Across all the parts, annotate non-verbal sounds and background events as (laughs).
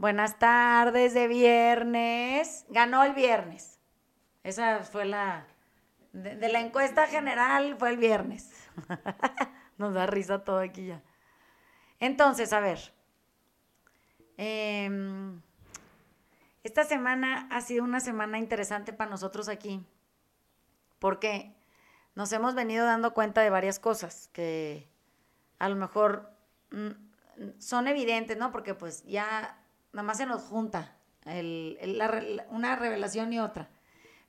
Buenas tardes de viernes. Ganó el viernes. Esa fue la... De, la encuesta general fue el viernes. (laughs) Nos da risa todo aquí ya. Entonces, a ver. Em, esta semana ha sido una semana interesante para nosotros aquí. Porque nos hemos venido dando cuenta de varias cosas que a lo mejor mm, son evidentes, ¿no? Porque pues ya nada más se nos junta una revelación y otra.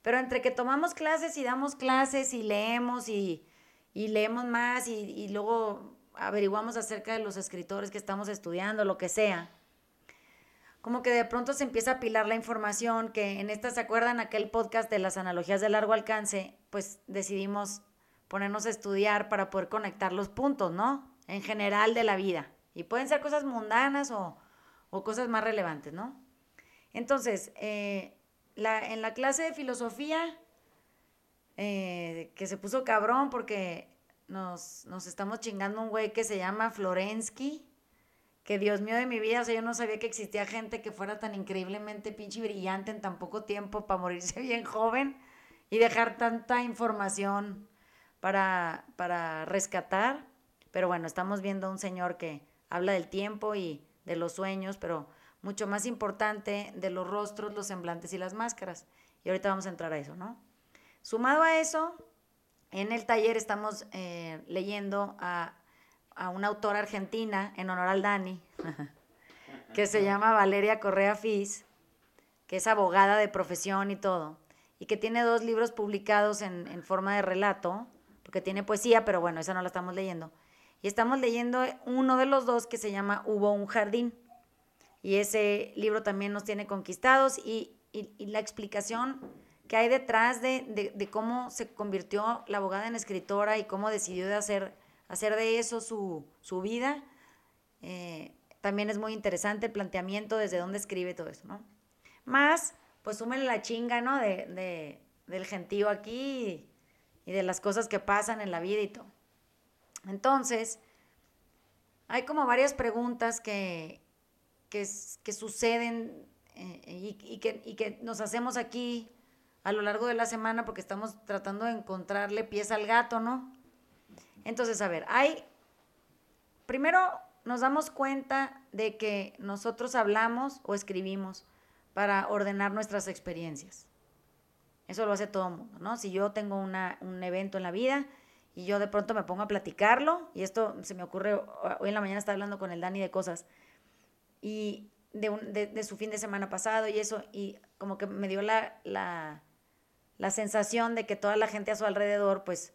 Pero entre que tomamos clases y damos clases y leemos y, leemos más y, y, luego averiguamos acerca de los escritores que estamos estudiando, lo que sea, como que de pronto se empieza a apilar la información, que en esta, ¿se acuerdan aquel podcast de las analogías de largo alcance? Pues decidimos ponernos a estudiar para poder conectar los puntos, ¿no? En general de la vida. Y pueden ser cosas mundanas o, cosas más relevantes, ¿no? Entonces, eh, en la clase de filosofía, eh, que se puso cabrón porque nos, nos estamos chingando un güey que se llama Florensky, que Dios mío de mi vida, o sea, yo no sabía que existía gente que fuera tan increíblemente pinche brillante en tan poco tiempo para morirse (laughs) bien joven y dejar tanta información para, para rescatar. Pero bueno, estamos viendo a un señor que habla del tiempo y de los sueños, pero mucho más importante de los rostros, los semblantes y las máscaras. Y ahorita vamos a entrar a eso, ¿no? Sumado a eso, en el taller estamos eh, leyendo a, a, una autora argentina en honor al Dani, (laughs) que se llama Valeria Correa Fis, que es abogada de profesión y todo, y que tiene dos libros publicados en, en forma de relato, porque tiene poesía, pero bueno, esa no la estamos leyendo. Y estamos leyendo uno de los dos que se llama Hubo un jardín. Y ese libro también nos tiene conquistados y, la explicación que hay detrás de, cómo se convirtió la abogada en escritora y cómo decidió de hacer, hacer de eso su, vida, eh, también es muy interesante el planteamiento desde dónde escribe todo eso, ¿no? Más, pues súmele la chinga, ¿no? De, del gentío aquí y de las cosas que pasan en la vida y todo. Entonces, hay como varias preguntas que, que, suceden eh, y, que, y, que, nos hacemos aquí a lo largo de la semana porque estamos tratando de encontrarle pies al gato, ¿no? Entonces, a ver, hay, primero nos damos cuenta de que nosotros hablamos o escribimos para ordenar nuestras experiencias. Eso lo hace todo el mundo, ¿no? Si yo tengo un evento en la vida y yo de pronto me pongo a platicarlo, y esto se me ocurre, hoy en la mañana estaba hablando con el Dani de cosas, y de, su fin de semana pasado y eso, y como que me dio la, la, sensación de que toda la gente a su alrededor, pues,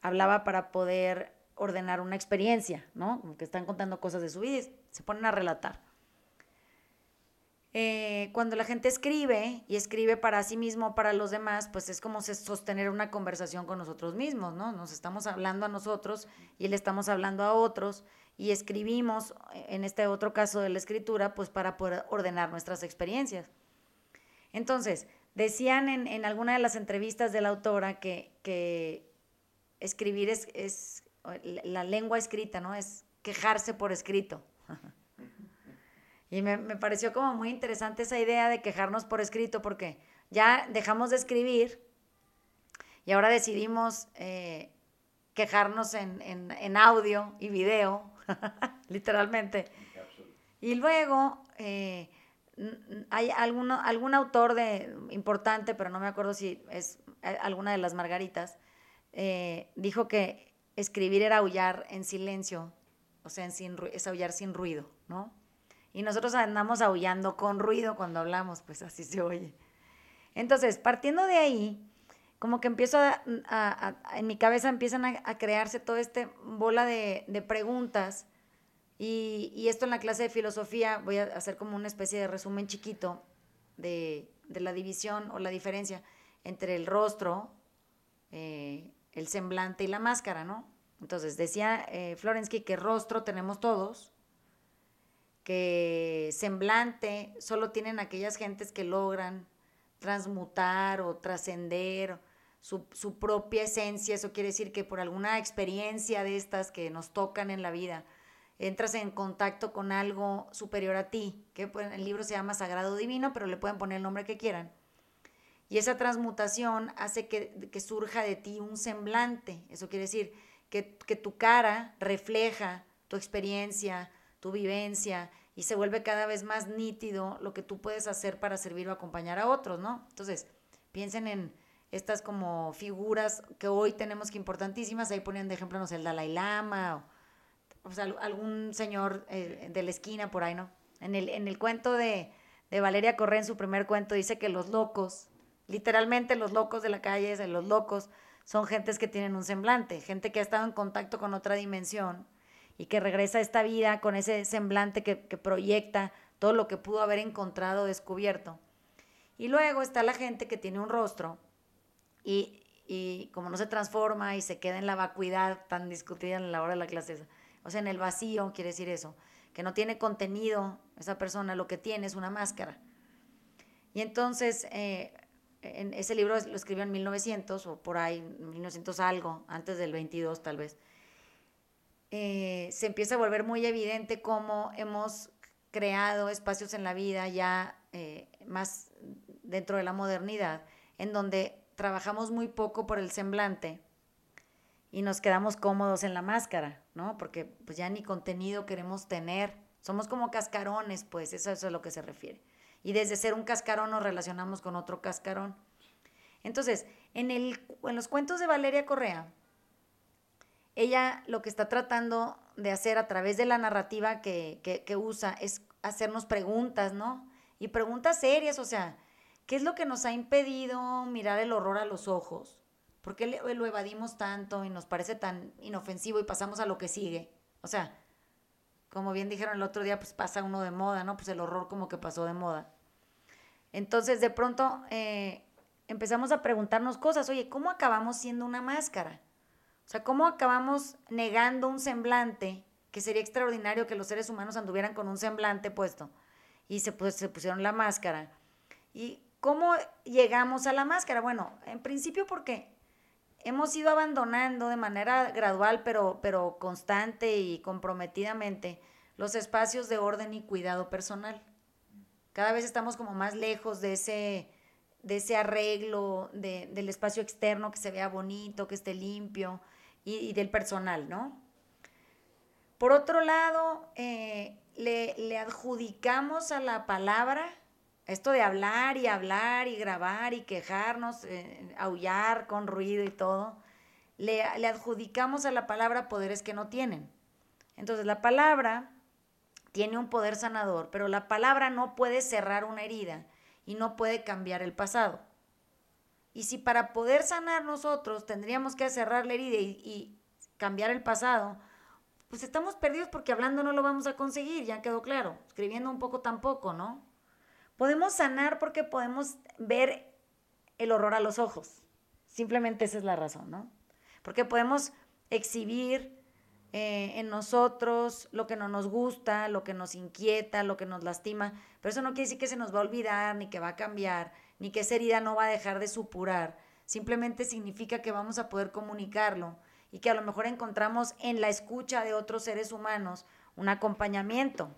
hablaba para poder ordenar una experiencia, ¿no? Como que están contando cosas de su vida y se ponen a relatar. Eh, cuando la gente escribe y escribe para sí mismo, para los demás, pues es como sostener una conversación con nosotros mismos, ¿no? Nos estamos hablando a nosotros y le estamos hablando a otros y escribimos, en este otro caso de la escritura, pues para poder ordenar nuestras experiencias. Entonces, decían en, alguna de las entrevistas de la autora que, que escribir es, es, la lengua escrita, ¿no? Es quejarse por escrito. (laughs) Y me, pareció como muy interesante esa idea de quejarnos por escrito, porque ya dejamos de escribir y ahora decidimos eh, quejarnos en, audio y video, (laughs) literalmente. Y luego eh, hay alguno, algún autor de, importante, pero no me acuerdo si es eh, alguna de las Margaritas, dijo que escribir era aullar en silencio, o sea, sin, es aullar sin ruido, ¿no? Y nosotros andamos aullando con ruido cuando hablamos, pues así se oye. Entonces, partiendo de ahí, como que empiezo a, en mi cabeza empiezan a, crearse toda esta bola de, preguntas. Y, esto en la clase de filosofía voy a hacer como una especie de resumen chiquito de, la división o la diferencia entre el rostro, eh, el semblante y la máscara, ¿no? Entonces, decía eh, Florensky que rostro tenemos todos, que semblante solo tienen aquellas gentes que logran transmutar o trascender su, propia esencia. Eso quiere decir que por alguna experiencia de estas que nos tocan en la vida, entras en contacto con algo superior a ti, que pues, el libro se llama Sagrado Divino, pero le pueden poner el nombre que quieran. Y esa transmutación hace que, surja de ti un semblante. Eso quiere decir que, que tu cara refleja tu experiencia, tu vivencia, y se vuelve cada vez más nítido lo que tú puedes hacer para servir o acompañar a otros, ¿no? Entonces, piensen en estas como figuras que hoy tenemos que importantísimas, ahí ponían de ejemplo, no sé, el Dalai Lama o, sea, algún señor eh, de la esquina por ahí, ¿no? En el, en el cuento de, de Valeria Correa, en su primer cuento, dice que los locos, literalmente los locos de la calle, los locos, son gentes que tienen un semblante, gente que ha estado en contacto con otra dimensión y que regresa a esta vida con ese semblante que, proyecta todo lo que pudo haber encontrado, descubierto. Y luego está la gente que tiene un rostro y, y, como no se transforma y se queda en la vacuidad tan discutida en la hora de la clase, o sea, en el vacío, quiere decir eso, que no tiene contenido esa persona, lo que tiene es una máscara. Y entonces, eh, en ese libro lo escribió en 1900 o por ahí, 1900 algo, antes del 22 tal vez. Eh, se empieza a volver muy evidente cómo hemos creado espacios en la vida ya eh, más dentro de la modernidad, en donde trabajamos muy poco por el semblante y nos quedamos cómodos en la máscara, ¿no? Porque pues ya ni contenido queremos tener, somos como cascarones, pues eso, es a lo que se refiere. Y desde ser un cascarón nos relacionamos con otro cascarón. Entonces, en, el, en los cuentos de Valeria Correa, ella lo que está tratando de hacer a través de la narrativa que, usa es hacernos preguntas, ¿no? Y preguntas serias, o sea, ¿qué es lo que nos ha impedido mirar el horror a los ojos? ¿Por qué lo evadimos tanto y nos parece tan inofensivo y pasamos a lo que sigue? O sea, como bien dijeron el otro día, pues pasa uno de moda, ¿no? Pues el horror como que pasó de moda. Entonces, de pronto eh, empezamos a preguntarnos cosas, oye, ¿cómo acabamos siendo una máscara? O sea, ¿cómo acabamos negando un semblante que sería extraordinario que los seres humanos anduvieran con un semblante puesto? Y se, pues, pusieron la máscara. ¿Y cómo llegamos a la máscara? Bueno, en principio porque hemos ido abandonando de manera gradual, pero, pero constante y comprometidamente, los espacios de orden y cuidado personal. Cada vez estamos como más lejos de ese, de ese arreglo del espacio externo que se vea bonito, que esté limpio, y, del personal, ¿no? Por otro lado, eh, le, adjudicamos a la palabra, esto de hablar y hablar y grabar y quejarnos, eh, aullar con ruido y todo, le, le adjudicamos a la palabra poderes que no tienen. Entonces, la palabra tiene un poder sanador, pero la palabra no puede cerrar una herida y no puede cambiar el pasado. Y si para poder sanar nosotros tendríamos que cerrar la herida y, cambiar el pasado, pues estamos perdidos porque hablando no lo vamos a conseguir, ya quedó claro. Escribiendo un poco tampoco, ¿no? Podemos sanar porque podemos ver el horror a los ojos. Simplemente esa es la razón, ¿no? Porque podemos exhibir eh, en nosotros lo que no nos gusta, lo que nos inquieta, lo que nos lastima, pero eso no quiere decir que se nos va a olvidar ni que va a cambiar ni que esa herida no va a dejar de supurar. Simplemente significa que vamos a poder comunicarlo y que a lo mejor encontramos en la escucha de otros seres humanos un acompañamiento.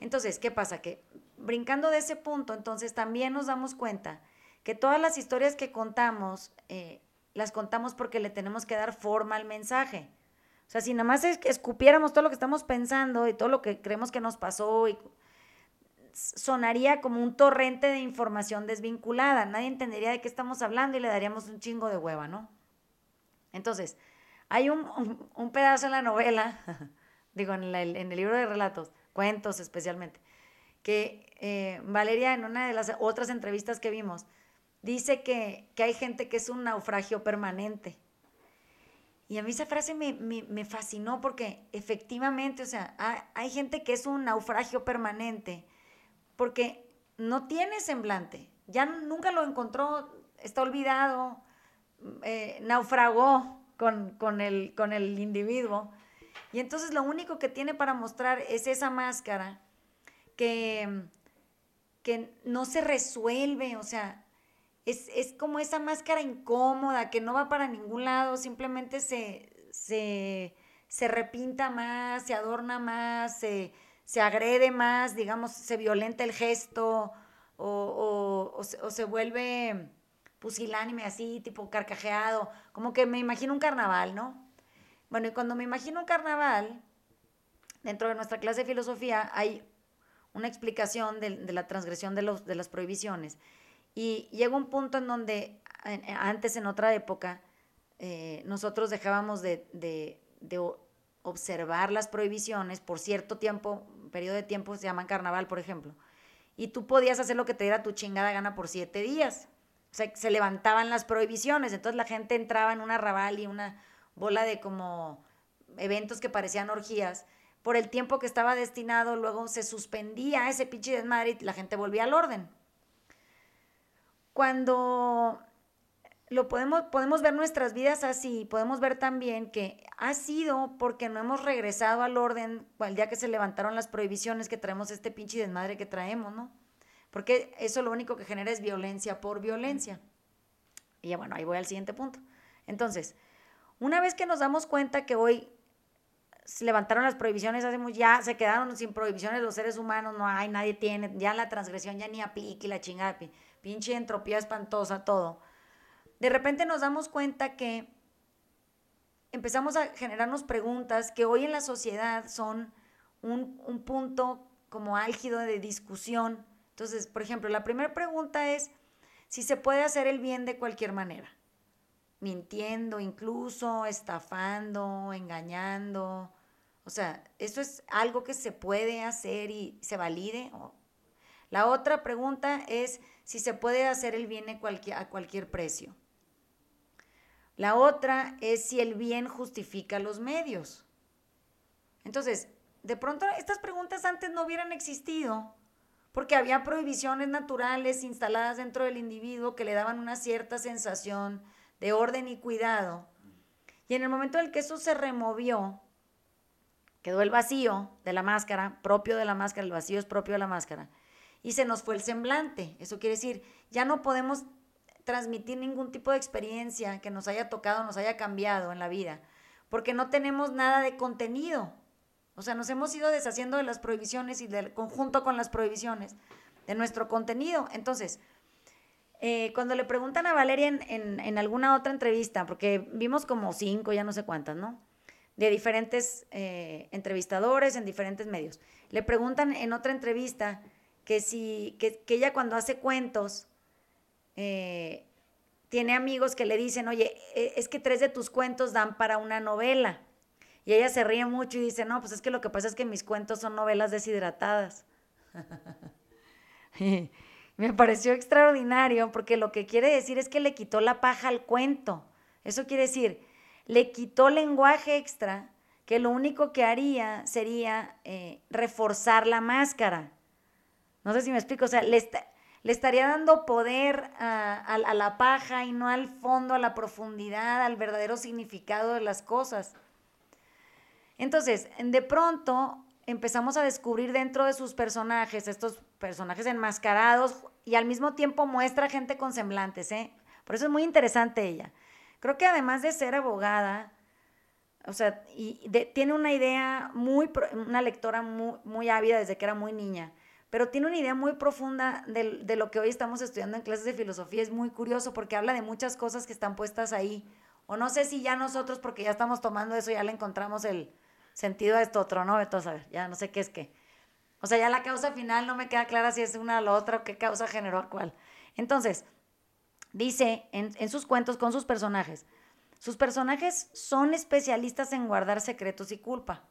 Entonces, ¿qué pasa? Que brincando de ese punto, entonces también nos damos cuenta que todas las historias que contamos, eh, las contamos porque le tenemos que dar forma al mensaje. O sea, si nada más escupiéramos todo lo que estamos pensando y todo lo que creemos que nos pasó y sonaría como un torrente de información desvinculada. Nadie entendería de qué estamos hablando y le daríamos un chingo de hueva, ¿no? Entonces, hay un, un, pedazo en la novela, (laughs) digo, en, en, el libro de relatos, cuentos especialmente, que eh, Valeria en una de las otras entrevistas que vimos, dice que, que, hay gente que es un naufragio permanente. Y a mí esa frase me, me, me fascinó porque efectivamente, o sea, hay gente que es un naufragio permanente porque no tiene semblante, ya nunca lo encontró, está olvidado, eh, naufragó con, el, individuo. Y entonces lo único que tiene para mostrar es esa máscara que, que no se resuelve, o sea, es, como esa máscara incómoda que no va para ningún lado, simplemente se, se repinta más, se adorna más, se, agrede más, digamos, se violenta el gesto o, o, se, vuelve pusilánime así, tipo carcajeado, como que me imagino un carnaval, ¿no? Bueno, y cuando me imagino un carnaval, dentro de nuestra clase de filosofía hay una explicación de, la transgresión de, los, las prohibiciones. Y llega un punto en donde antes, en otra época, eh, nosotros dejábamos de, de, observar las prohibiciones por cierto tiempo, periodo de tiempo, se llaman carnaval, por ejemplo. Y tú podías hacer lo que te diera tu chingada gana por siete días. O sea, se levantaban las prohibiciones, entonces la gente entraba en una rabal y una bola de como eventos que parecían orgías. Por el tiempo que estaba destinado, luego se suspendía ese pinche desmadre y la gente volvía al orden. Cuando lo podemos, podemos ver nuestras vidas así, podemos ver también que ha sido porque no hemos regresado al orden el día que se levantaron las prohibiciones que traemos este pinche desmadre que traemos, ¿no? Porque eso lo único que genera es violencia por violencia. Y ya bueno, ahí voy al siguiente punto. Entonces, una vez que nos damos cuenta que hoy se levantaron las prohibiciones, hacemos ya se quedaron sin prohibiciones los seres humanos, no hay, nadie tiene, ya la transgresión ya ni aplique la chingada, pinche entropía espantosa, todo de repente nos damos cuenta que empezamos a generarnos preguntas que hoy en la sociedad son un, punto como álgido de discusión. Entonces, por ejemplo, la primera pregunta es si se puede hacer el bien de cualquier manera, mintiendo incluso, estafando, engañando. O sea, ¿eso es algo que se puede hacer y se valide? La otra pregunta es si se puede hacer el bien a cualquier precio. La otra es si el bien justifica los medios. Entonces, de pronto estas preguntas antes no hubieran existido porque había prohibiciones naturales instaladas dentro del individuo que le daban una cierta sensación de orden y cuidado. Y en el momento en que eso se removió, quedó el vacío de la máscara, propio de la máscara, el vacío es propio de la máscara, y se nos fue el semblante. Eso quiere decir, ya no podemos transmitir ningún tipo de experiencia que nos haya tocado, nos haya cambiado en la vida, porque no tenemos nada de contenido. O sea, nos hemos ido deshaciendo de las prohibiciones y del conjunto con las prohibiciones de nuestro contenido. Entonces, eh, cuando le preguntan a Valeria en, alguna otra entrevista, porque vimos como cinco, ya no sé cuántas, ¿no? De diferentes eh, entrevistadores en diferentes medios. Le preguntan en otra entrevista que si, que ella cuando hace cuentos, eh, tiene amigos que le dicen, oye, e, es que tres de tus cuentos dan para una novela. Y ella se ríe mucho y dice, no, pues es que lo que pasa es que mis cuentos son novelas deshidratadas. (laughs) Me pareció extraordinario porque lo que quiere decir es que le quitó la paja al cuento. Eso quiere decir, le quitó lenguaje extra que lo único que haría sería eh, reforzar la máscara. No sé si me explico, o sea, le está, le estaría dando poder a, la paja y no al fondo, a la profundidad, al verdadero significado de las cosas. Entonces, de pronto empezamos a descubrir dentro de sus personajes, estos personajes enmascarados, y al mismo tiempo muestra gente con semblantes, ¿eh? Por eso es muy interesante ella. Creo que además de ser abogada, o sea, y tiene una idea muy, una lectora muy, muy ávida desde que era muy niña pero tiene una idea muy profunda de, lo que hoy estamos estudiando en clases de filosofía. Es muy curioso porque habla de muchas cosas que están puestas ahí. O no sé si ya nosotros, porque ya estamos tomando eso, ya le encontramos el sentido a esto otro, ¿no? Entonces, ya no sé qué es qué. O sea, ya la causa final no me queda clara si es una o la otra o qué causa generó a cuál. Entonces, dice en, en sus cuentos con sus personajes, sus personajes son especialistas en guardar secretos y culpa.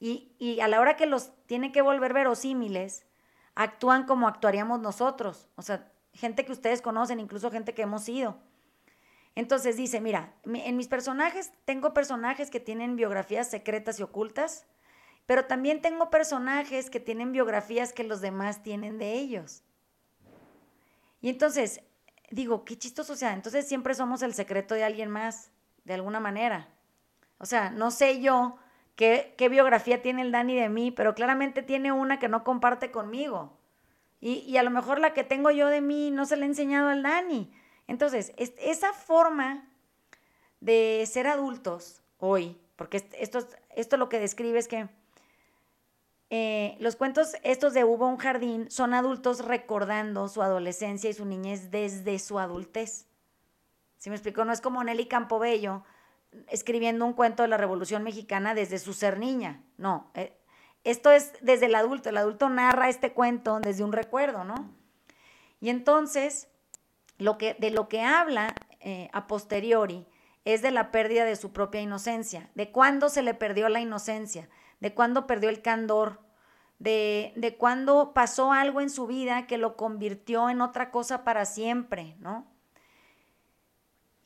Y, a la hora que los tiene que volver verosímiles, actúan como actuaríamos nosotros. O sea, gente que ustedes conocen, incluso gente que hemos ido. Entonces dice, mira, en mis personajes tengo personajes que tienen biografías secretas y ocultas, pero también tengo personajes que tienen biografías que los demás tienen de ellos. Y entonces, digo, qué chistoso, o sea, entonces siempre somos el secreto de alguien más, de alguna manera. O sea, no sé yo qué, biografía tiene el Dani de mí, pero claramente tiene una que no comparte conmigo. Y, a lo mejor la que tengo yo de mí no se la he enseñado al Dani. Entonces, esa forma de ser adultos hoy, porque esto, esto lo que describe es que eh, los cuentos estos de Hubo un jardín son adultos recordando su adolescencia y su niñez desde su adultez. ¿Sí me explico? No es como Nelly Campobello escribiendo un cuento de la Revolución Mexicana desde su ser niña. No, eh, esto es desde el adulto. El adulto narra este cuento desde un recuerdo, ¿no? Y entonces, lo que, de lo que habla eh, a posteriori es de la pérdida de su propia inocencia, de cuándo se le perdió la inocencia, de cuándo perdió el candor, de, de cuándo pasó algo en su vida que lo convirtió en otra cosa para siempre, ¿no?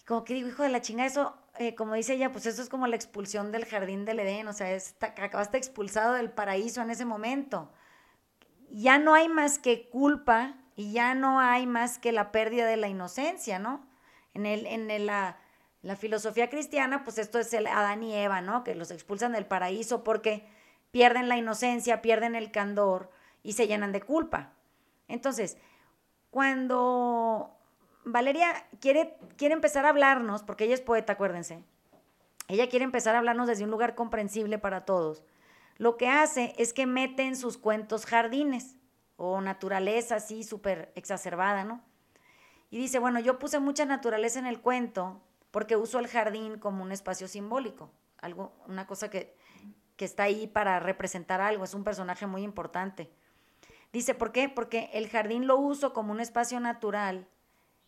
como que digo, hijo de la chinga, eso, eh, como dice ella, pues eso es como la expulsión del jardín del Edén, o sea, acabaste expulsado del paraíso en ese momento. Ya no hay más que culpa y ya no hay más que la pérdida de la inocencia, ¿no? En, el, en la, la filosofía cristiana, pues esto es el Adán y Eva, ¿no? Que los expulsan del paraíso porque pierden la inocencia, pierden el candor y se llenan de culpa. Entonces, cuando Valeria quiere, quiere empezar a hablarnos, porque ella es poeta, acuérdense, ella quiere empezar a hablarnos desde un lugar comprensible para todos. Lo que hace es que mete en sus cuentos jardines o naturaleza así súper exacerbada, ¿no? Y dice, bueno, yo puse mucha naturaleza en el cuento porque uso el jardín como un espacio simbólico, algo, una cosa que, que está ahí para representar algo, es un personaje muy importante. Dice, ¿por qué? Porque el jardín lo uso como un espacio natural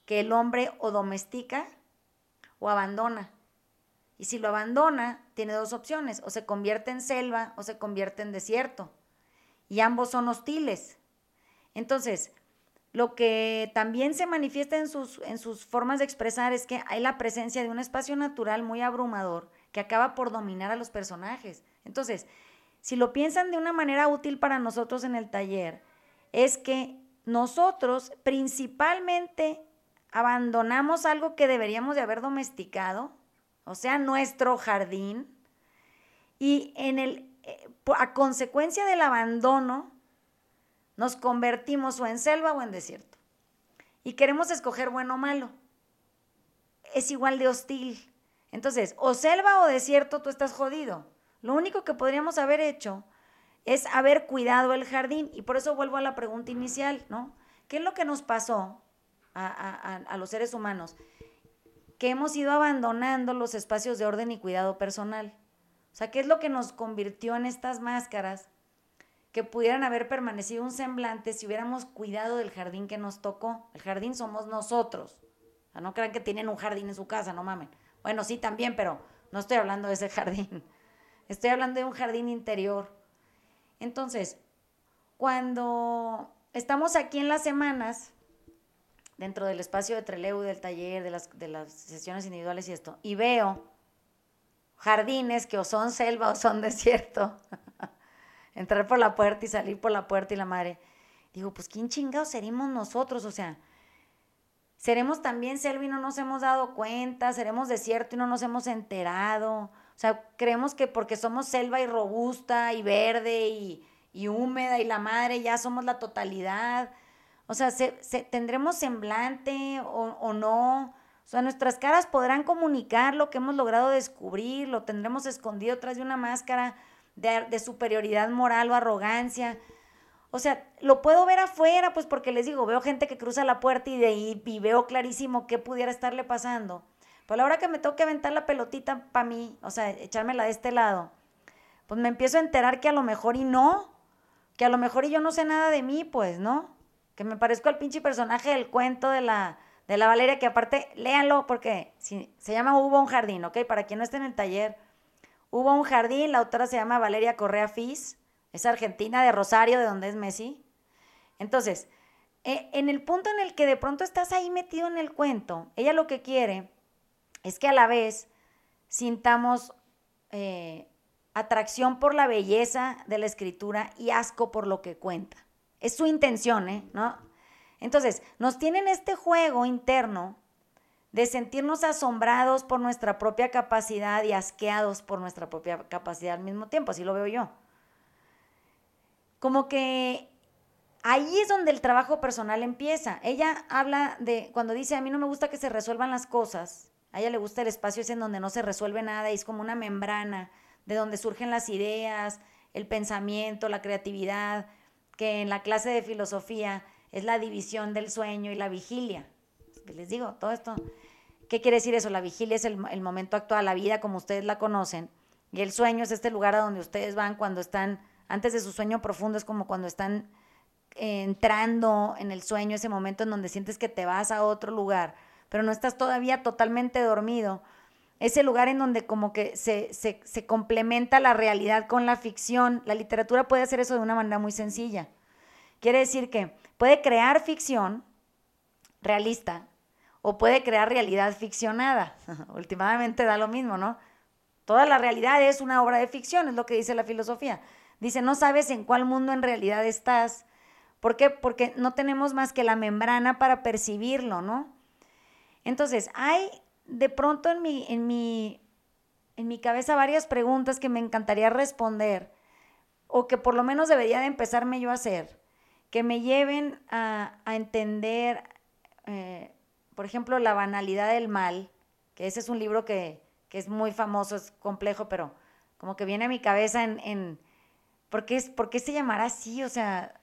que el hombre o domestica o abandona. Y si lo abandona, tiene dos opciones, o se convierte en selva o se convierte en desierto. Y ambos son hostiles. Entonces, lo que también se manifiesta en sus, en sus formas de expresar es que hay la presencia de un espacio natural muy abrumador que acaba por dominar a los personajes. Entonces, si lo piensan de una manera útil para nosotros en el taller, es que nosotros principalmente abandonamos algo que deberíamos de haber domesticado, o sea, nuestro jardín, y en el, eh, a consecuencia del abandono, nos convertimos o en selva o en desierto. Y queremos escoger bueno o malo. Es igual de hostil. Entonces, o selva o desierto, tú estás jodido. Lo único que podríamos haber hecho es haber cuidado el jardín. Y por eso vuelvo a la pregunta inicial, ¿no? ¿Qué es lo que nos pasó a, los seres humanos? Que hemos ido abandonando los espacios de orden y cuidado personal. O sea, ¿qué es lo que nos convirtió en estas máscaras que pudieran haber permanecido un semblante si hubiéramos cuidado del jardín que nos tocó. El jardín somos nosotros. No crean que tienen un jardín en su casa, no mamen. Bueno, sí también, pero no estoy hablando de ese jardín. (laughs) Estoy hablando de un jardín interior. Entonces, cuando estamos aquí en las semanas, dentro del espacio de Treleu, del taller, de las, de las sesiones individuales y esto, y veo jardines que o son selva o son (laughs) desierto, (laughs) entrar por la puerta y salir por la puerta y la madre. Digo, pues ¿quién chingados seremos nosotros? O sea, seremos también selva y no nos hemos dado cuenta, seremos desierto y no nos hemos enterado. O sea, creemos que porque somos selva y robusta y verde y, y húmeda y la madre ya somos la totalidad. O sea, se, ¿tendremos semblante o, o no? O sea, nuestras caras podrán comunicar lo que hemos logrado descubrir, lo tendremos escondido tras de una máscara de, superioridad moral o arrogancia. O sea, lo puedo ver afuera, pues porque les digo, veo gente que cruza la puerta y de ahí y veo clarísimo qué pudiera estarle pasando. Pero a la hora que me toque aventar la pelotita para mí, o sea, echármela de este lado, pues me empiezo a enterar que a lo mejor y no, que a lo mejor y yo no sé nada de mí, pues, ¿no? Que me parezco al pinche personaje del cuento de la, de la Valeria, que aparte, léanlo porque se llama Hubo un jardín, ¿ok? Para quien no esté en el taller, Hubo un jardín, la autora se llama Valeria Correa Fis, es argentina de Rosario, de donde es Messi. Entonces, e, en el punto en el que de pronto estás ahí metido en el cuento, ella lo que quiere es que a la vez sintamos eh, atracción por la belleza de la escritura y asco por lo que cuenta. Es su intención, ¿eh? ¿No? Entonces, nos tienen este juego interno de sentirnos asombrados por nuestra propia capacidad y asqueados por nuestra propia capacidad al mismo tiempo, así lo veo yo. Como que ahí es donde el trabajo personal empieza. Ella habla de, cuando dice, a mí no me gusta que se resuelvan las cosas, A ella le gusta el espacio ese en donde no se resuelve nada y es como una membrana de donde surgen las ideas, el pensamiento, la creatividad, que en la clase de filosofía es la división del sueño y la vigilia. Les digo, todo esto, ¿qué quiere decir eso? La vigilia es el, momento actual, la vida como ustedes la conocen, y el sueño es este lugar a donde ustedes van cuando están, antes de su sueño profundo, es como cuando están entrando en el sueño, ese momento en donde sientes que te vas a otro lugar, pero no estás todavía totalmente dormido. Ese lugar en donde como que se, se, complementa la realidad con la ficción. La literatura puede hacer eso de una manera muy sencilla. Quiere decir que puede crear ficción realista o puede crear realidad ficcionada. (laughs) Últimamente da lo mismo, ¿no? Toda la realidad es una obra de ficción, es lo que dice la filosofía. Dice, no sabes en cuál mundo en realidad estás, ¿Por qué? Porque no tenemos más que la membrana para percibirlo, ¿no? Entonces, hay de pronto en mi, en mi, en mi cabeza varias preguntas que me encantaría responder o que por lo menos debería de empezarme yo a hacer, que me lleven a, entender, eh, por ejemplo, la banalidad del mal, que ese es un libro que, es muy famoso, es complejo, pero como que viene a mi cabeza en, en ¿por, qué, ¿por qué se llamará así? O sea,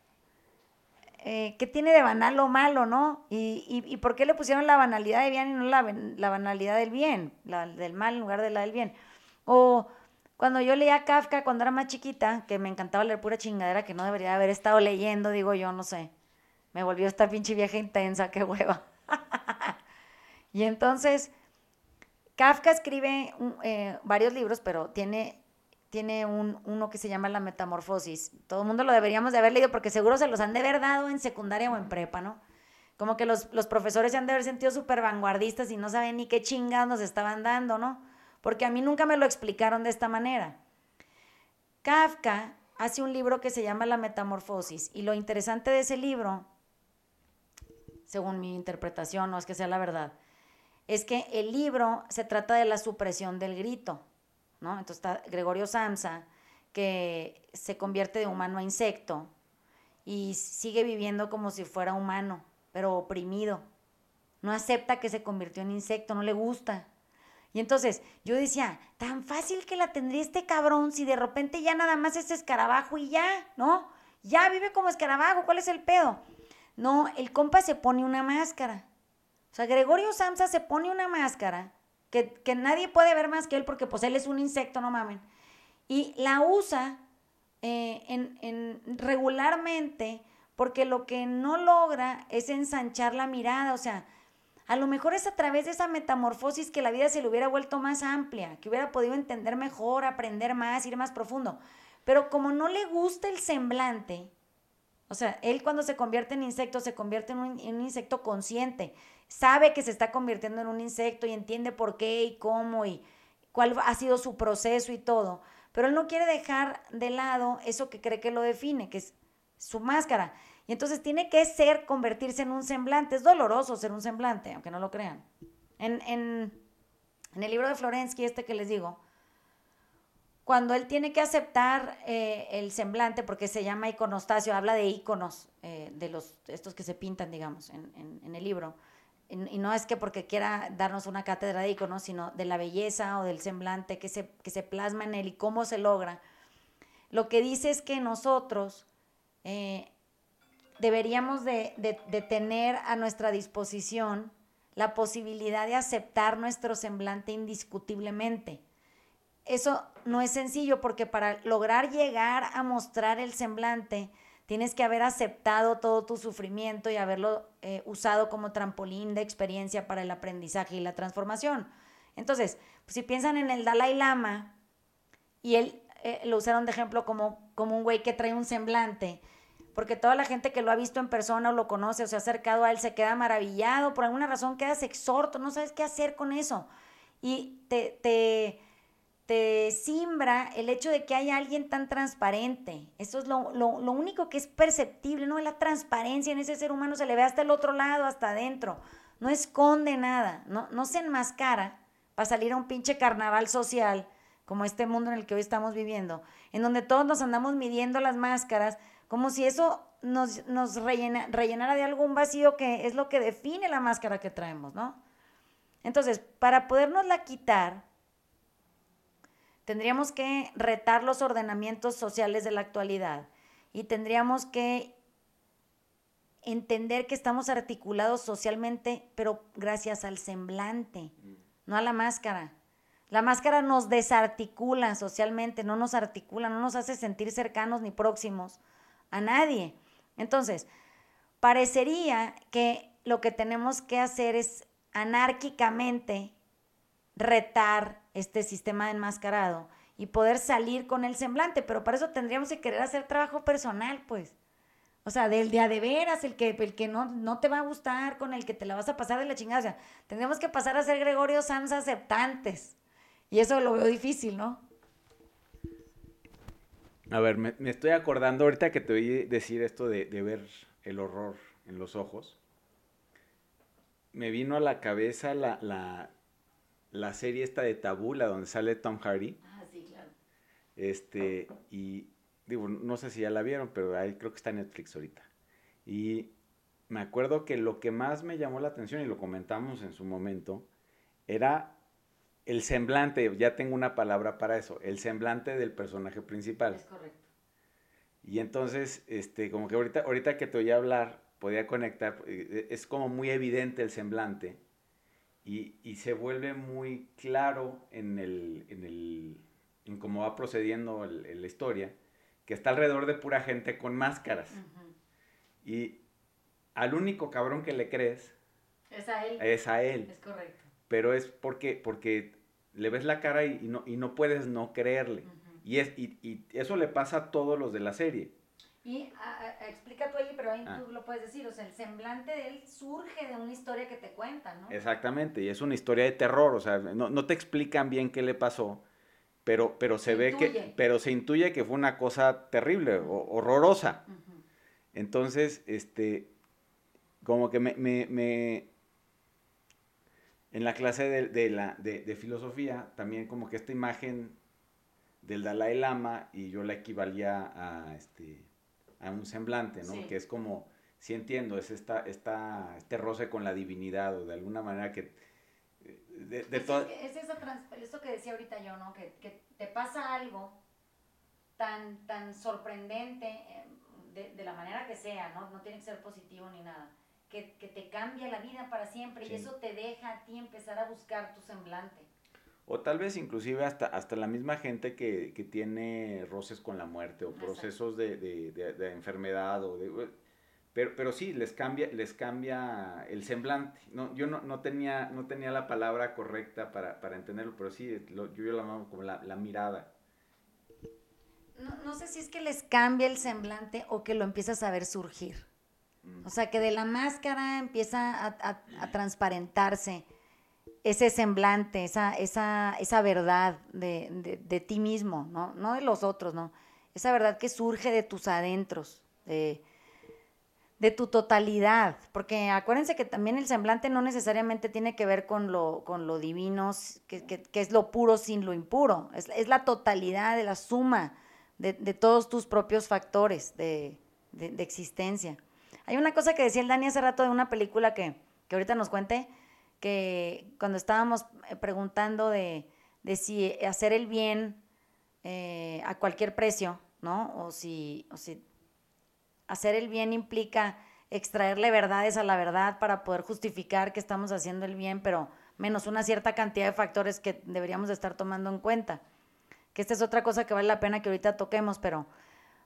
eh, ¿qué tiene de banal o malo, no? Y, y, por qué le pusieron la banalidad de bien y no la, la banalidad del bien, la del mal en lugar de la del bien? O cuando yo leía Kafka cuando era más chiquita, que me encantaba leer pura chingadera que no debería haber estado leyendo, digo yo, no sé, me volvió esta pinche vieja intensa, qué hueva. (laughs) y entonces, Kafka escribe eh, varios libros, pero tiene tiene un, uno que se llama La Metamorfosis. Todo el mundo lo deberíamos de haber leído porque seguro se los han de haber dado en secundaria o en prepa, ¿no? Como que los, profesores se han de haber sentido súper vanguardistas y no saben ni qué chingados nos estaban dando, ¿no? Porque a mí nunca me lo explicaron de esta manera. Kafka hace un libro que se llama La Metamorfosis y lo interesante de ese libro, según mi interpretación, no es que sea la verdad, es que el libro se trata de la supresión del grito. Entonces está Gregorio Samsa, que se convierte de humano a insecto y sigue viviendo como si fuera humano, pero oprimido. No acepta que se convirtió en insecto, no le gusta. Y entonces yo decía, tan fácil que la tendría este cabrón si de repente ya nada más es escarabajo y ya, ¿no? Ya vive como escarabajo, ¿cuál es el pedo? No, el compa se pone una máscara. O sea, Gregorio Samsa se pone una máscara que, nadie puede ver más que él porque pues él es un insecto, no mamen. Y la usa eh, en, regularmente porque lo que no logra es ensanchar la mirada, o sea, a lo mejor es a través de esa metamorfosis que la vida se le hubiera vuelto más amplia, que hubiera podido entender mejor, aprender más, ir más profundo. Pero como no le gusta el semblante, o sea, él cuando se convierte en insecto, se convierte en un, insecto consciente sabe que se está convirtiendo en un insecto y entiende por qué y cómo y cuál ha sido su proceso y todo. Pero él no quiere dejar de lado eso que cree que lo define, que es su máscara. Y entonces tiene que ser convertirse en un semblante. Es doloroso ser un semblante, aunque no lo crean. En, en, en el libro de Florensky, este que les digo, cuando él tiene que aceptar eh, el semblante, porque se llama iconostasio, habla de iconos, eh, de los, estos que se pintan, digamos, en, el libro y no es que porque quiera darnos una cátedra de iconos, sino de la belleza o del semblante que se, que se plasma en él y cómo se logra. Lo que dice es que nosotros eh, deberíamos de, de, tener a nuestra disposición la posibilidad de aceptar nuestro semblante indiscutiblemente. Eso no es sencillo porque para lograr llegar a mostrar el semblante, Tienes que haber aceptado todo tu sufrimiento y haberlo eh, usado como trampolín de experiencia para el aprendizaje y la transformación. Entonces, pues, si piensan en el Dalai Lama, y él eh, lo usaron de ejemplo como, como un güey que trae un semblante, porque toda la gente que lo ha visto en persona o lo conoce o se ha acercado a él se queda maravillado, por alguna razón quedas exhorto, no sabes qué hacer con eso. Y te, te te simbra el hecho de que haya alguien tan transparente. Eso es lo, único que es perceptible, ¿no? La transparencia en ese ser humano se le ve hasta el otro lado, hasta adentro. No esconde nada, no, no se enmascara para salir a un pinche carnaval social como este mundo en el que hoy estamos viviendo, en donde todos nos andamos midiendo las máscaras, como si eso nos, nos rellenara de algún vacío que es lo que define la máscara que traemos, ¿no? Entonces, para podernosla quitar, tendríamos que retar los ordenamientos sociales de la actualidad y tendríamos que entender que estamos articulados socialmente, pero gracias al semblante, no a la máscara. La máscara nos desarticula socialmente, no nos articula, no nos hace sentir cercanos ni próximos a nadie. Entonces, parecería que lo que tenemos que hacer es anárquicamente retar este sistema de enmascarado y poder salir con el semblante, pero para eso tendríamos que querer hacer trabajo personal, pues. O sea, del día de veras, el que, el que no, no te va a gustar, con el que te la vas a pasar de la chingada. O sea, tendríamos que pasar a ser Gregorio Sanz aceptantes. Y eso lo veo difícil, ¿no? A ver, me, estoy acordando ahorita que te oí decir esto de, ver el horror en los ojos. Me vino a la cabeza la, la serie esta de Tabula, donde sale Tom Hardy. Ah, sí, claro. Este, y digo, no sé si ya la vieron, pero ahí creo que está en Netflix ahorita. Y me acuerdo que lo que más me llamó la atención, y lo comentamos en su momento, era el semblante, ya tengo una palabra para eso, el semblante del personaje principal. Es correcto. Y entonces, este, como que ahorita, ahorita que te oí hablar, podía conectar, eh, es como muy evidente el semblante y, y se vuelve muy claro en el, en el, en cómo va procediendo la historia, que está alrededor de pura gente con máscaras. Y al único cabrón que le crees... Es a él. Es a él. Es correcto. Pero es porque, porque le ves la cara y, no, y no puedes no creerle. y, es, y, y, eso le pasa a todos los de la serie. Y explica tú ahí, pero ahí ah. tú lo puedes decir, o sea, el semblante de él surge de una historia que te cuentan, ¿no? Exactamente, y es una historia de terror, o sea, no, no te explican bien qué le pasó, pero, pero se, ve que, pero se intuye que fue una cosa terrible, horrorosa. Entonces, este, como que me, me, me en la clase de, de la, de, de, filosofía, también como que esta imagen del Dalai Lama, y yo la equivalía a, este, a un semblante, ¿no? Que es como, sí entiendo, es esta, esta, este roce con la divinidad, o de alguna manera que de, de es, es eso, que decía ahorita yo, ¿no? Que, que, te pasa algo tan, tan sorprendente, eh, de, de, la manera que sea, ¿no? No tiene que ser positivo ni nada. Que, que te cambia la vida para siempre y eso te deja a ti empezar a buscar tu semblante. O tal vez inclusive hasta, hasta la misma gente que, que tiene roces con la muerte o procesos de, de, de, enfermedad o de pero, pero sí, les cambia, les cambia el semblante. No, yo no, no, tenía, no tenía la palabra correcta para, para entenderlo, pero sí, lo, yo, yo la llamo como la, la mirada. No, no, sé si es que les cambia el semblante o que lo empiezas a ver surgir. Mm. O sea, que de la máscara empieza a, a, a transparentarse ese semblante, esa, esa, esa verdad de, de, de, ti mismo, ¿no? No de los otros, ¿no? Esa verdad que surge de tus adentros, de, de tu totalidad, porque acuérdense que también el semblante no necesariamente tiene que ver con lo, con lo divino, que, que, es lo puro sin lo impuro, es, es la totalidad de la suma de, todos tus propios factores de, de, existencia. Hay una cosa que decía el Dani hace rato de una película que, que ahorita nos cuente, que cuando estábamos eh, preguntando de, si hacer el bien eh, a cualquier precio, ¿no? O si, o si hacer el bien implica extraerle verdades a la verdad para poder justificar que estamos haciendo el bien, pero menos una cierta cantidad de factores que deberíamos de estar tomando en cuenta. Que esta es otra cosa que vale la pena que ahorita toquemos, pero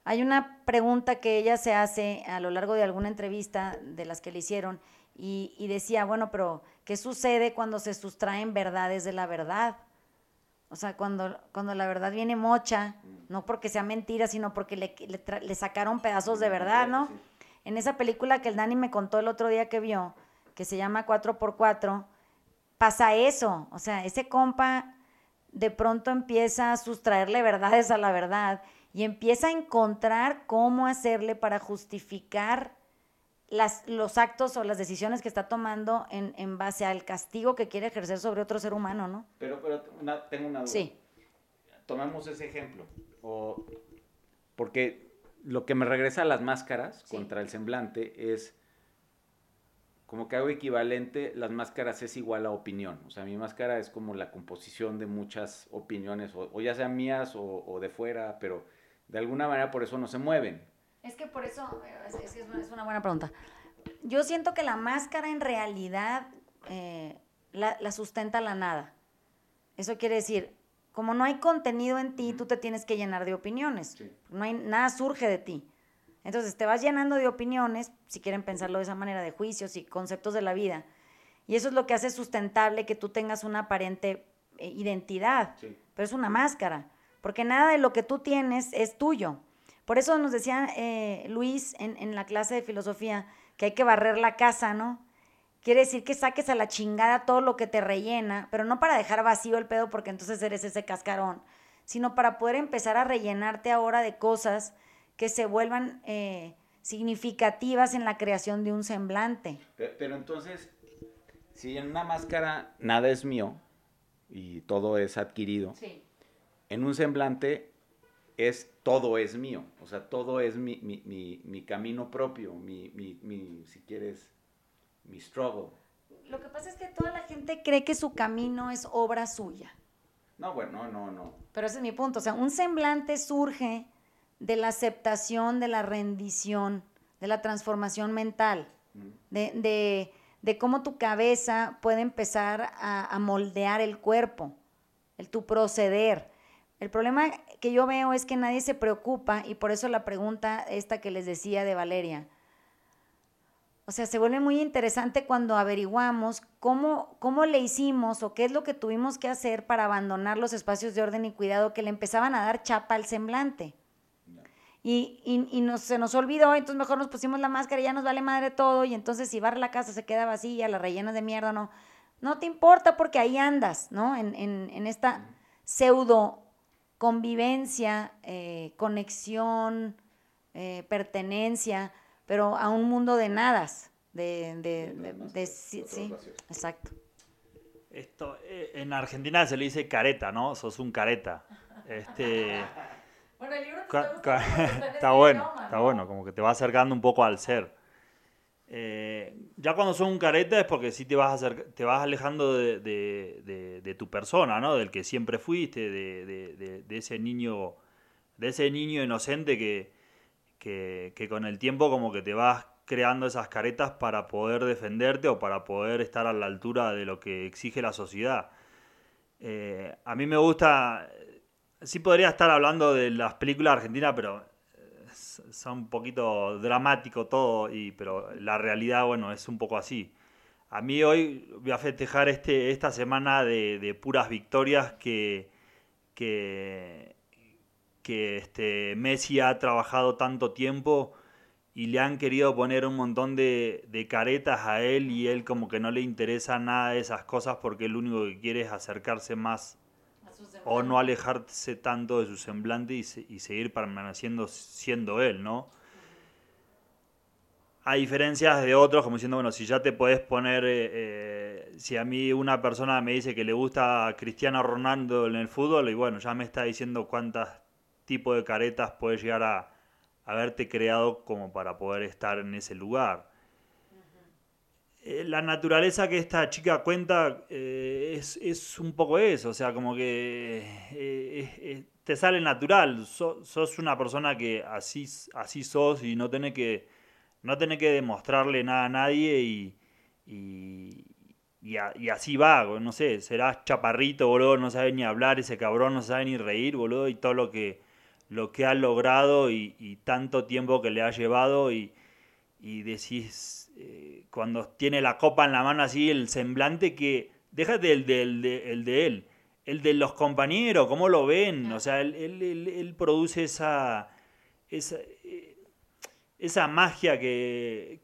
hay una pregunta que ella se hace a lo largo de alguna entrevista de las que le hicieron y, y decía, bueno, pero ¿qué sucede cuando se sustraen verdades de la verdad? O sea, cuando, cuando la verdad viene mocha, no porque sea mentira, sino porque le, le, sacaron pedazos de verdad, ¿no? En esa película que el Dani me contó el otro día que vio, que se llama 4x4, pasa eso. O sea, ese compa de pronto empieza a sustraerle verdades a la verdad y empieza a encontrar cómo hacerle para justificar las, los actos o las decisiones que está tomando en, en, base al castigo que quiere ejercer sobre otro ser humano, ¿no? Pero, pero tengo una duda. Sí. Tomamos ese ejemplo. O, porque lo que me regresa a las máscaras contra el semblante es como que hago equivalente, las máscaras es igual a opinión. O sea, mi máscara es como la composición de muchas opiniones, o, ya sean mías o, de fuera, pero de alguna manera por eso no se mueven. Es que por eso, es, es una buena pregunta. Yo siento que la máscara en realidad eh, la, sustenta la nada. Eso quiere decir, como no hay contenido en ti, tú te tienes que llenar de opiniones. No hay, nada surge de ti. Entonces te vas llenando de opiniones, si quieren pensarlo de esa manera, de juicios y conceptos de la vida. Y eso es lo que hace sustentable que tú tengas una aparente eh, identidad. Pero es una máscara. Porque nada de lo que tú tienes es tuyo. Por eso nos decía eh, Luis en, en la clase de filosofía que hay que barrer la casa, ¿no? Quiere decir que saques a la chingada todo lo que te rellena, pero no para dejar vacío el pedo porque entonces eres ese cascarón, sino para poder empezar a rellenarte ahora de cosas que se vuelvan eh, significativas en la creación de un semblante. Pero, entonces, si en una máscara nada es mío y todo es adquirido, en un semblante es todo es mío, o sea, todo es mi, mi camino propio, mi, si quieres, mi struggle. Lo que pasa es que toda la gente cree que su camino es obra suya. No, bueno, no, no. Pero ese es mi punto. O sea, un semblante surge de la aceptación, de la rendición, de la transformación mental, de, cómo tu cabeza puede empezar a, moldear el cuerpo, el tu proceder. El problema que yo veo es que nadie se preocupa y por eso la pregunta esta que les decía de Valeria, o sea, se vuelve muy interesante cuando averiguamos cómo, cómo le hicimos o qué es lo que tuvimos que hacer para abandonar los espacios de orden y cuidado que le empezaban a dar chapa al semblante. Y, y, se nos olvidó, entonces mejor nos pusimos la máscara ya nos vale madre todo, y entonces si barra la casa se queda vacía, la rellenas de mierda, no, no te importa porque ahí andas, ¿no? En, en, esta pseudo convivencia, eh, conexión, eh, pertenencia, pero a un mundo de nadas, de, de, sí, exacto. Esto, eh, en Argentina se le dice careta, ¿no? Sos un careta. Este, (laughs) bueno, el libro (laughs) está, bueno, está bueno, como que te va acercando un poco al ser. Eh, ya cuando sos un careta es porque sí te vas, te vas alejando de, de, tu persona, ¿no? Del que siempre fuiste, de, ese niño, de ese niño inocente que, que, con el tiempo como que te vas creando esas caretas para poder defenderte o para poder estar a la altura de lo que exige la sociedad. Eh, a mí me gusta, sí podría estar hablando de las películas argentinas, pero son un poquito dramático todo, y, pero la realidad, bueno, es un poco así. A mí hoy voy a festejar este, esta semana de, de puras victorias que, que, que este, Messi ha trabajado tanto tiempo y le han querido poner un montón de, caretas a él y él como que no le interesa nada de esas cosas porque lo único que quiere es acercarse más o no alejarse tanto de su semblante y, seguir permaneciendo siendo él, ¿no? A diferencias de otros, como diciendo, bueno, si ya te puedes poner, eh, eh, si a mí una persona me dice que le gusta Cristiano Ronaldo en el fútbol, y bueno, ya me está diciendo cuántas tipo de caretas puedes llegar a haberte creado como para poder estar en ese lugar. Eh, la naturaleza que esta chica cuenta eh, es, un poco eso, o sea, como que eh, te sale natural, sos una persona que así, así sos y no tenés que, no tenés que demostrarle nada a nadie y, y, y, así va, no sé, serás chaparrito, boludo, no sabe ni hablar, ese cabrón no sabe ni reír, boludo, y todo lo que lo que ha logrado y, tanto tiempo que le ha llevado y, decís, eh, cuando tiene la copa en la mano así, el semblante que, déjate el de, el de, él, el de los compañeros, cómo lo ven, o sea, él, él, produce esa, esa, eh, esa magia que,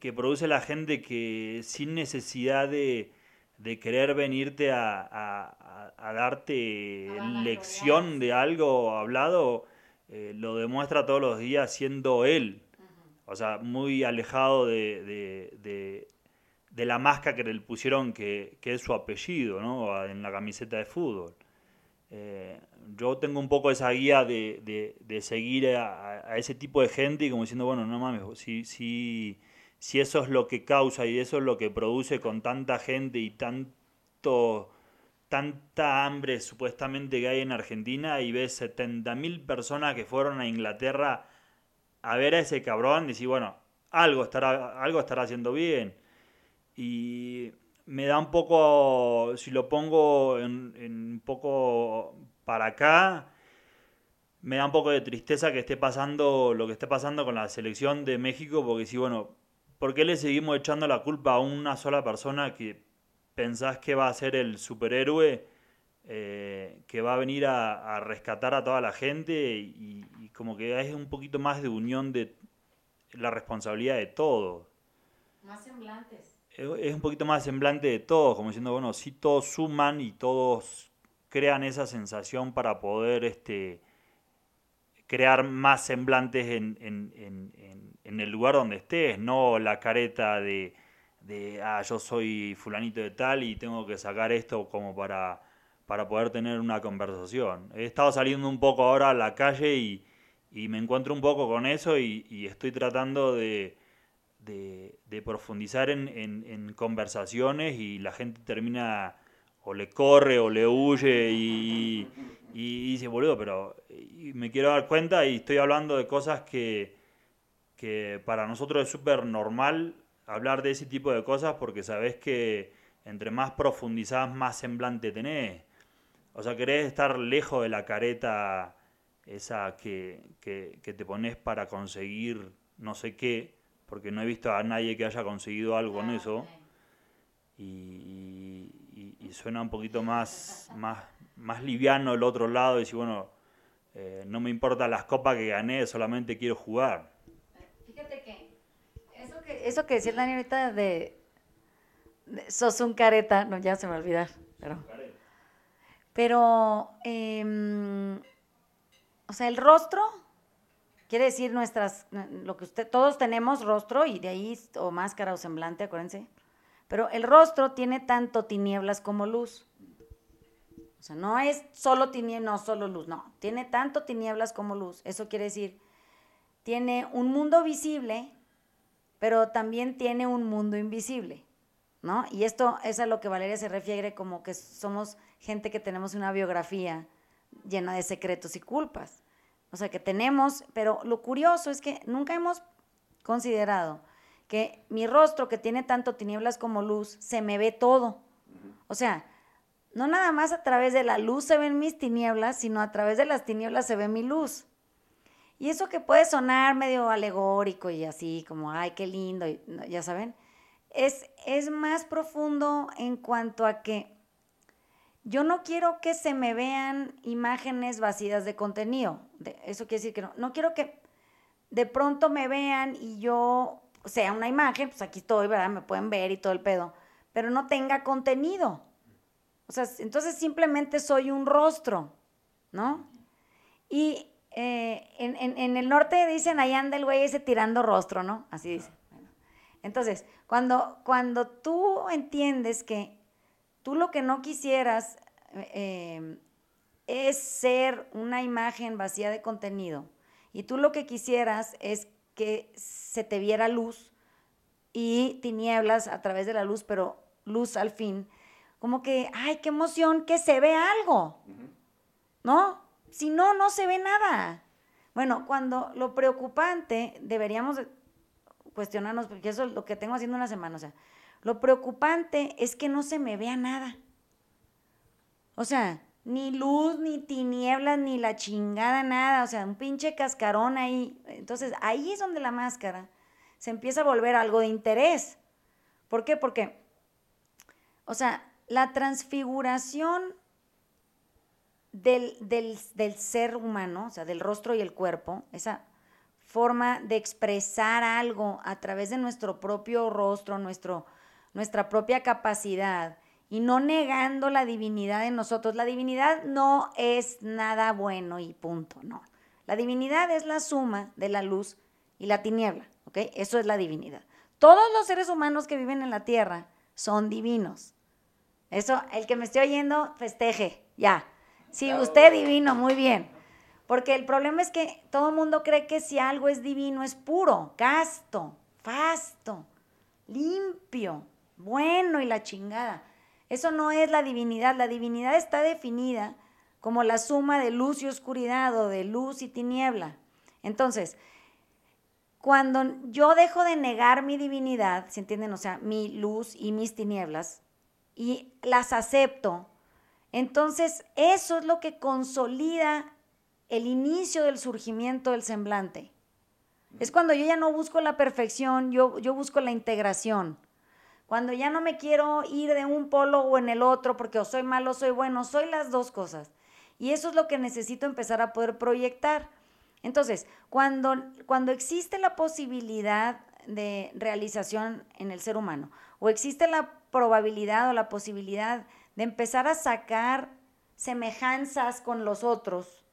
que, produce la gente que sin necesidad de, de querer venirte a, darte lección de algo hablado, eh, lo demuestra todos los días siendo él. O sea, muy alejado de, la máscara que le pusieron que, es su apellido, ¿no? En la camiseta de fútbol. Eh, yo tengo un poco esa guía de, seguir a, ese tipo de gente y como diciendo, bueno, no mames, si, si, si eso es lo que causa y eso es lo que produce con tanta gente y tanto tanta hambre supuestamente que hay en Argentina y ves 70.000 personas que fueron a Inglaterra a ver a ese cabrón decir, bueno, algo estará, algo estará haciendo bien. Y me da un poco, si lo pongo en, un poco para acá, me da un poco de tristeza que esté pasando lo que esté pasando con la selección de México, porque si, bueno, ¿por qué le seguimos echando la culpa a una sola persona que pensás que va a ser el superhéroe eh, que va a venir a, rescatar a toda la gente y, como que es un poquito más de unión de la responsabilidad de todos. Más semblantes. Es, un poquito más semblante de todos, como diciendo, bueno, si todos suman y todos crean esa sensación para poder este, crear más semblantes en, en el lugar donde estés, no la careta de de, ah, yo soy fulanito de tal y tengo que sacar esto como para, para poder tener una conversación. He estado saliendo un poco ahora a la calle y, me encuentro un poco con eso y, estoy tratando de, de, profundizar en, conversaciones y la gente termina o le corre o le huye y, y, dice, boludo, pero me quiero dar cuenta y estoy hablando de cosas que, que para nosotros es súper normal hablar de ese tipo de cosas porque sabes que entre más profundizás, más semblante tenés. O sea, querés estar lejos de la careta esa que, te pones para conseguir no sé qué, porque no he visto a nadie que haya conseguido algo en ah, eso. Y, suena un poquito más, más, más liviano el otro lado y decir, bueno, eh, no me importa las copas que gané, solamente quiero jugar. Fíjate que eso que decía el Dani ahorita de, sos un careta, no, ya se me olvidar, pero... Pero, em, o sea, el rostro quiere decir nuestras, lo que usted, todos tenemos rostro y de ahí, o máscara o semblante, acuérdense. Pero el rostro tiene tanto tinieblas como luz. O sea, no es solo tinieblas, no solo luz, no. Tiene tanto tinieblas como luz. Eso quiere decir, tiene un mundo visible pero también tiene un mundo invisible, ¿no? Y esto es a lo que Valeria se refiere como que somos gente que tenemos una biografía llena de secretos y culpas. O sea, que tenemos, pero lo curioso es que nunca hemos considerado que mi rostro, que tiene tanto tinieblas como luz, se me ve todo. O sea, no nada más a través de la luz se ven mis tinieblas, sino a través de las tinieblas se ve mi luz. Y eso que puede sonar medio alegórico y así, como, ay, qué lindo, ya saben, es, es más profundo en cuanto a que yo no quiero que se me vean imágenes vacías de contenido. eso quiere decir que no, no quiero que de pronto me vean y yo sea una imagen, pues aquí estoy, ¿verdad? Me pueden ver y todo el pedo, pero no tenga contenido. O sea, entonces simplemente soy un rostro, ¿no? Y eh, en, el norte dicen, ahí anda el güey ese tirando rostro, ¿no? Así dice. Entonces, cuando, cuando tú entiendes que tú lo que no quisieras eh, es ser una imagen vacía de contenido y tú lo que quisieras es que se te viera luz y tinieblas a través de la luz, pero luz al fin, como que, ay, qué emoción que se ve algo, ¿no? Si no, no se ve nada. Bueno, cuando lo preocupante, deberíamos cuestionarnos, porque eso es lo que tengo haciendo una semana, o sea, lo preocupante es que no se me vea nada. O sea, ni luz, ni tinieblas, ni la chingada, nada. O sea, un pinche cascarón ahí. Entonces, ahí es donde la máscara se empieza a volver algo de interés. ¿Por qué? Porque, o sea, la transfiguración del, ser humano, o sea, del rostro y el cuerpo, esa forma de expresar algo a través de nuestro propio rostro, nuestro, nuestra propia capacidad, y no negando la divinidad en nosotros. La divinidad no es nada bueno y punto, no. La divinidad es la suma de la luz y la tiniebla, ¿ok? Eso es la divinidad. Todos los seres humanos que viven en la tierra son divinos. Eso, el que me esté oyendo, festeje, ya. Sí, usted divino, muy bien. Porque el problema es que todo el mundo cree que si algo es divino es puro, casto, fasto, limpio, bueno y la chingada. Eso no es la divinidad. La divinidad está definida como la suma de luz y oscuridad o de luz y tiniebla. Entonces, cuando yo dejo de negar mi divinidad, ¿se entienden? O sea, mi luz y mis tinieblas, y las acepto, entonces eso es lo que consolida el inicio del surgimiento del semblante. Es cuando yo ya no busco la perfección, yo, yo busco la integración. Cuando ya no me quiero ir de un polo o en el otro porque soy malo o soy bueno, soy las dos cosas. Y eso es lo que necesito empezar a poder proyectar. Entonces, cuando, cuando existe la posibilidad de realización en el ser humano, o existe la probabilidad o la posibilidad de empezar a sacar semejanzas con los otros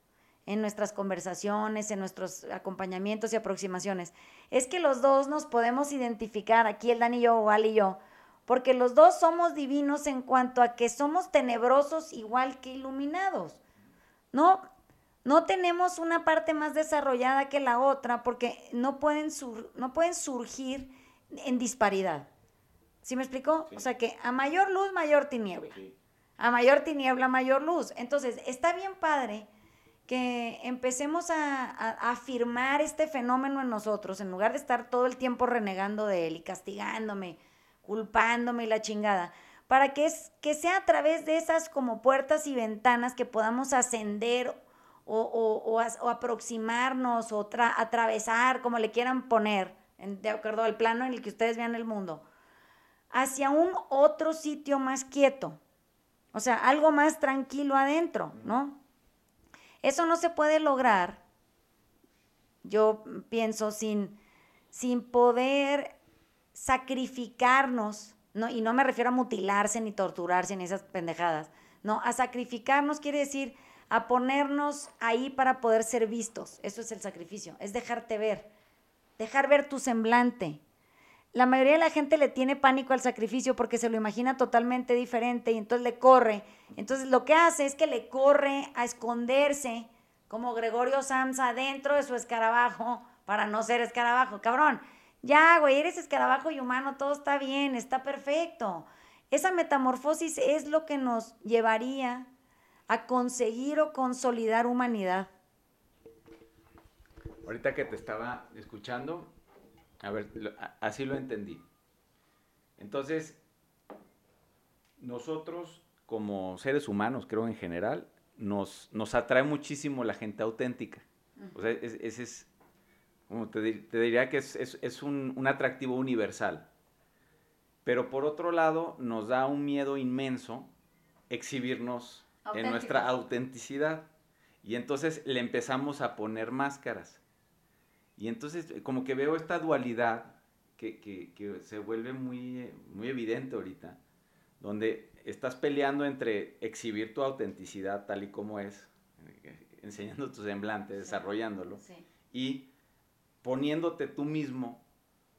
en nuestras conversaciones, en nuestros acompañamientos y aproximaciones, es que los dos nos podemos identificar, aquí el Dan y yo o Al y yo, porque los dos somos divinos en cuanto a que somos tenebrosos igual que iluminados. No, no tenemos una parte más desarrollada que la otra porque no pueden, no pueden surgir en disparidad. ¿Sí me explicó? O sea que a mayor luz, mayor tiniebla. A mayor tiniebla, mayor luz. Entonces, está bien padre empecemos a, afirmar este fenómeno en nosotros, en lugar de estar todo el tiempo renegando de él y castigándome, culpándome y la chingada, para que, es, que sea a través de esas como puertas y ventanas que podamos ascender o, aproximarnos o atravesar, como le quieran poner, de acuerdo al plano en el que ustedes vean el mundo, hacia un otro sitio más quieto, o sea, algo más tranquilo adentro, ¿no? Eso no se puede lograr, yo pienso, sin, sin poder sacrificarnos, ¿no? y no me refiero a mutilarse ni torturarse ni esas pendejadas, no, a sacrificarnos quiere decir a ponernos ahí para poder ser vistos. Eso es el sacrificio, es dejarte ver, dejar ver tu semblante. La mayoría de la gente le tiene pánico al sacrificio porque se lo imagina totalmente diferente y entonces le corre. Entonces lo que hace es que le corre a esconderse como Gregorio Samsa dentro de su escarabajo para no ser escarabajo. Cabrón, ya, güey, eres escarabajo y humano, todo está bien, está perfecto. Esa metamorfosis es lo que nos llevaría a conseguir o consolidar humanidad. Ahorita que te estaba escuchando, a ver, así lo entendí. Entonces, nosotros como seres humanos, creo en general, nos, nos atrae muchísimo la gente auténtica. O sea, ese es, como te, diría que es, un, un, atractivo universal. Pero por otro lado, nos da un miedo inmenso exhibirnos en nuestra autenticidad. Y entonces le empezamos a poner máscaras. Y entonces como que veo esta dualidad que, que, se vuelve muy, muy evidente ahorita, donde estás peleando entre exhibir tu autenticidad tal y como es, enseñando tu semblante, desarrollándolo, y poniéndote tú mismo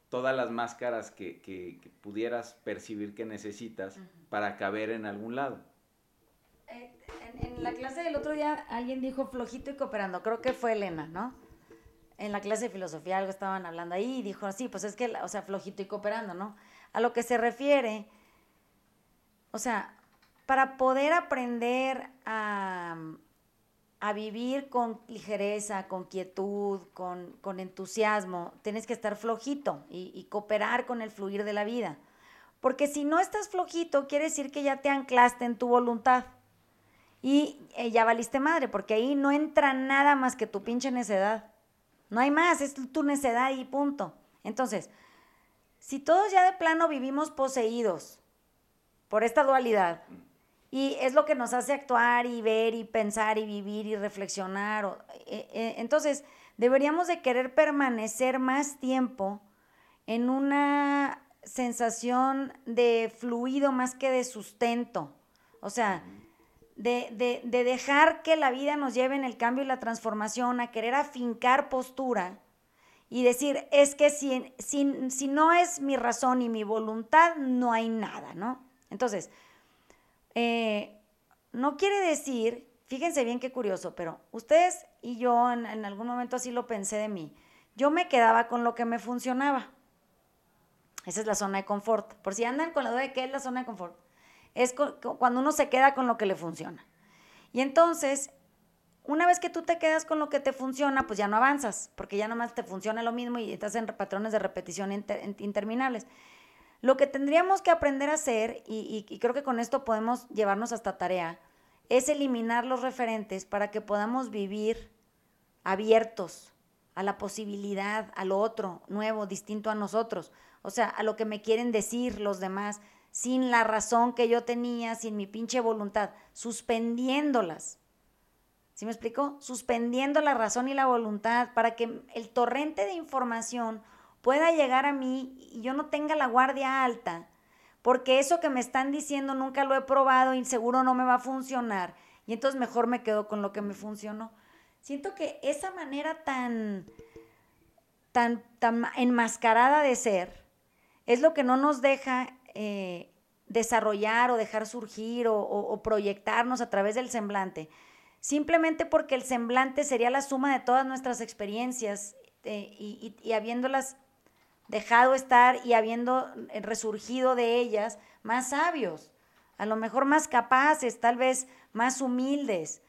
todas las máscaras que, pudieras percibir que necesitas para caber en algún lado. Eh, en, la clase del otro día alguien dijo flojito y cooperando, creo que fue Elena, ¿no? En la clase de filosofía algo estaban hablando ahí y dijo, sí, pues es que, o sea, flojito y cooperando, ¿no? A lo que se refiere, o sea, para poder aprender a, a vivir con ligereza, con quietud, con, con, entusiasmo, tienes que estar flojito y, y cooperar con el fluir de la vida. Porque si no estás flojito, quiere decir que ya te anclaste en tu voluntad y eh, ya valiste madre, porque ahí no entra nada más que tu pinche necedad. No hay más, es tu necedad y punto. Entonces, si todos ya de plano vivimos poseídos por esta dualidad, y es lo que nos hace actuar y ver y pensar y vivir y reflexionar, eh, eh, entonces deberíamos de querer permanecer más tiempo en una sensación de fluido más que de sustento. O sea, de, dejar que la vida nos lleve en el cambio y la transformación, a querer afincar postura y decir, es que si, si, no es mi razón y mi voluntad, no hay nada, ¿no? Entonces, eh, no quiere decir, fíjense bien qué curioso, pero ustedes y yo en, en algún momento así lo pensé de mí, yo me quedaba con lo que me funcionaba. Esa es la zona de confort. Por si andan con la duda de qué es la zona de confort. Es cuando uno se queda con lo que le funciona. Y entonces, una vez que tú te quedas con lo que te funciona, pues ya no avanzas, porque ya nomás te funciona lo mismo y estás en patrones de repetición interminables. Lo que tendríamos que aprender a hacer, y, y creo que con esto podemos llevarnos hasta tarea, es eliminar los referentes para que podamos vivir abiertos a la posibilidad, a lo otro, nuevo, distinto a nosotros, o sea, a lo que me quieren decir los demás, sin la razón que yo tenía, sin mi pinche voluntad, suspendiéndolas. ¿Sí me explico? Suspendiendo la razón y la voluntad para que el torrente de información pueda llegar a mí y yo no tenga la guardia alta, porque eso que me están diciendo nunca lo he probado y seguro no me va a funcionar. Y entonces mejor me quedo con lo que me funcionó. Siento que esa manera tan, tan, tan enmascarada de ser es lo que no nos deja eh, desarrollar o dejar surgir o, proyectarnos a través del semblante. Simplemente porque el semblante sería la suma de todas nuestras experiencias eh, y, y habiéndolas dejado estar y habiendo resurgido de ellas más sabios, a lo mejor más capaces, tal vez más humildes,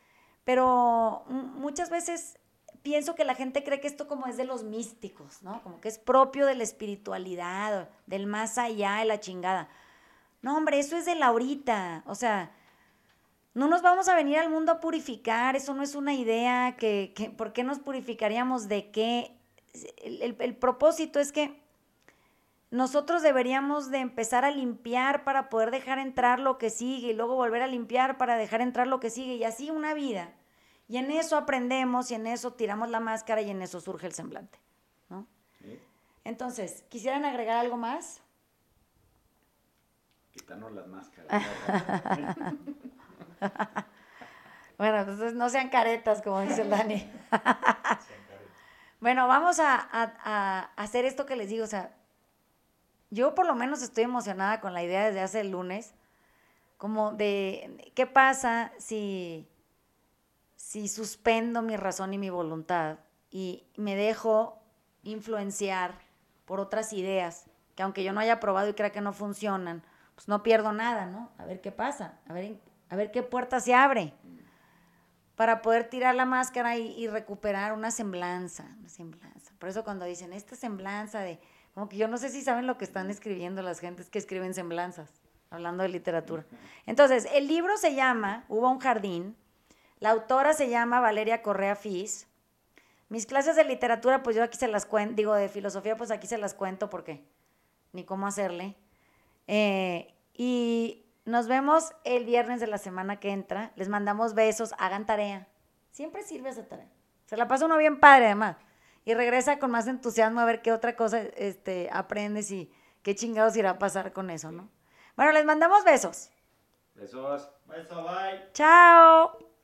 pero muchas veces pienso que la gente cree que esto como es de los místicos, ¿no? Como que es propio de la espiritualidad, del más allá de la chingada. No, hombre, eso es de la ahorita. O sea, no nos vamos a venir al mundo a purificar, eso no es una idea, que, ¿por qué nos purificaríamos de qué? El, el propósito es que nosotros deberíamos de empezar a limpiar para poder dejar entrar lo que sigue y luego volver a limpiar para dejar entrar lo que sigue y así una vida. Y en eso aprendemos y en eso tiramos la máscara y en eso surge el semblante. ¿no? Entonces, ¿quisieran agregar algo más? Quitarnos las máscaras. (laughs) bueno, entonces no sean caretas, como dice el Dani. (laughs) bueno, vamos a, a hacer esto que les digo, o sea, yo por lo menos estoy emocionada con la idea desde hace el lunes, como de qué pasa si, si suspendo mi razón y mi voluntad y me dejo influenciar por otras ideas que aunque yo no haya probado y crea que no funcionan, pues no pierdo nada, ¿no? A ver qué pasa, a ver, a ver qué puerta se abre para poder tirar la máscara y, y recuperar una semblanza, una semblanza. Por eso cuando dicen esta semblanza de como que yo no sé si saben lo que están escribiendo las gentes que escriben semblanzas, hablando de literatura. Entonces, el libro se llama Hubo un jardín. La autora se llama Valeria Correa Fis. Mis clases de literatura, pues yo aquí se las cuento, digo, de filosofía, pues aquí se las cuento porque ni cómo hacerle. Eh, y nos vemos el viernes de la semana que entra. Les mandamos besos, hagan tarea. Siempre sirve esa tarea. Se la pasa uno bien padre, además y regresa con más entusiasmo a ver qué otra cosa este, aprendes y qué chingados irá a pasar con eso, ¿no? Bueno, les mandamos besos. Besos. Besos, bye. Chao.